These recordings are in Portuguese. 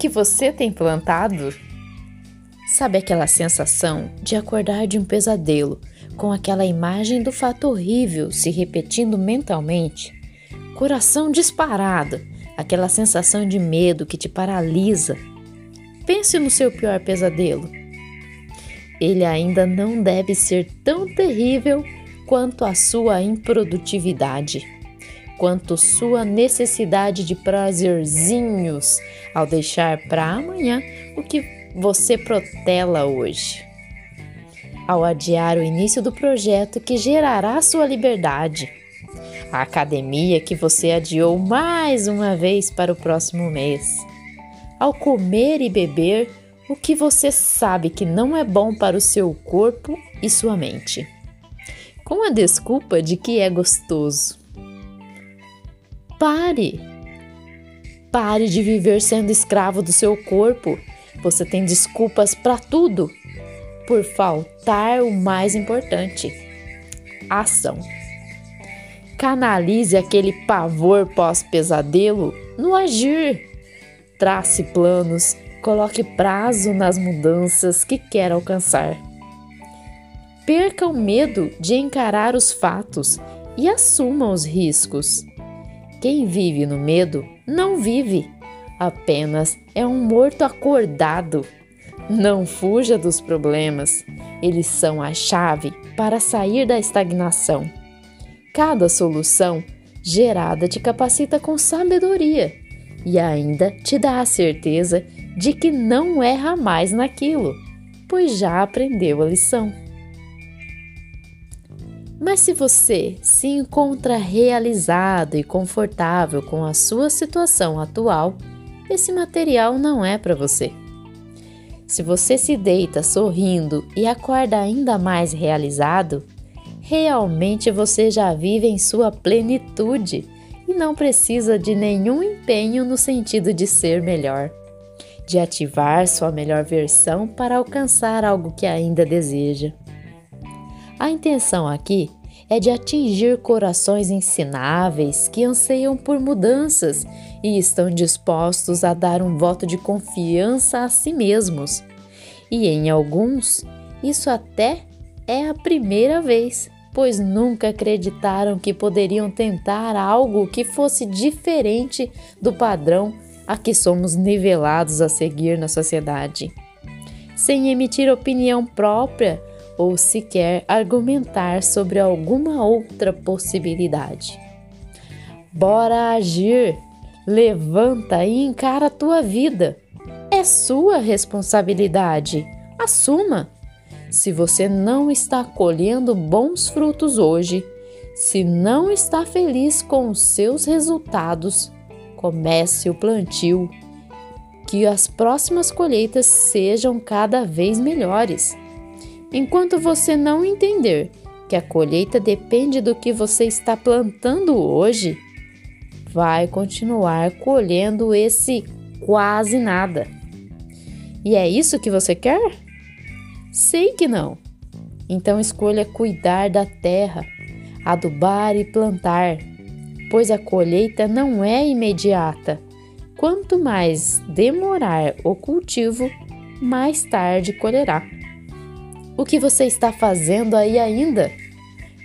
que você tem plantado? Sabe aquela sensação de acordar de um pesadelo com aquela imagem do fato horrível se repetindo mentalmente? Coração disparado, aquela sensação de medo que te paralisa. Pense no seu pior pesadelo. Ele ainda não deve ser tão terrível quanto a sua improdutividade, quanto sua necessidade de prazerzinhos ao deixar para amanhã o que você protela hoje. Ao adiar o início do projeto que gerará sua liberdade, a academia que você adiou mais uma vez para o próximo mês, ao comer e beber o que você sabe que não é bom para o seu corpo e sua mente, com a desculpa de que é gostoso. Pare! Pare de viver sendo escravo do seu corpo você tem desculpas para tudo por faltar o mais importante: ação. Canalize aquele pavor pós-pesadelo no agir. Trace planos, coloque prazo nas mudanças que quer alcançar. Perca o medo de encarar os fatos e assuma os riscos. Quem vive no medo não vive apenas é um morto acordado. Não fuja dos problemas, eles são a chave para sair da estagnação. Cada solução gerada te capacita com sabedoria e ainda te dá a certeza de que não erra mais naquilo, pois já aprendeu a lição. Mas se você se encontra realizado e confortável com a sua situação atual, esse material não é para você. Se você se deita sorrindo e acorda ainda mais realizado, realmente você já vive em sua plenitude e não precisa de nenhum empenho no sentido de ser melhor, de ativar sua melhor versão para alcançar algo que ainda deseja. A intenção aqui é de atingir corações ensináveis que anseiam por mudanças e estão dispostos a dar um voto de confiança a si mesmos. E em alguns, isso até é a primeira vez, pois nunca acreditaram que poderiam tentar algo que fosse diferente do padrão a que somos nivelados a seguir na sociedade. Sem emitir opinião própria, ou sequer argumentar sobre alguma outra possibilidade. Bora agir! Levanta e encara a tua vida. É sua responsabilidade. Assuma. Se você não está colhendo bons frutos hoje, se não está feliz com os seus resultados, comece o plantio. Que as próximas colheitas sejam cada vez melhores. Enquanto você não entender que a colheita depende do que você está plantando hoje, vai continuar colhendo esse quase nada. E é isso que você quer? Sei que não. Então escolha cuidar da terra, adubar e plantar, pois a colheita não é imediata. Quanto mais demorar o cultivo, mais tarde colherá. O que você está fazendo aí ainda?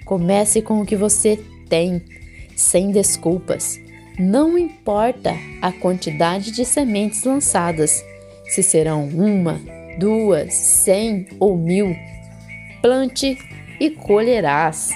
Comece com o que você tem, sem desculpas. Não importa a quantidade de sementes lançadas, se serão uma, duas, cem ou mil. Plante e colherás.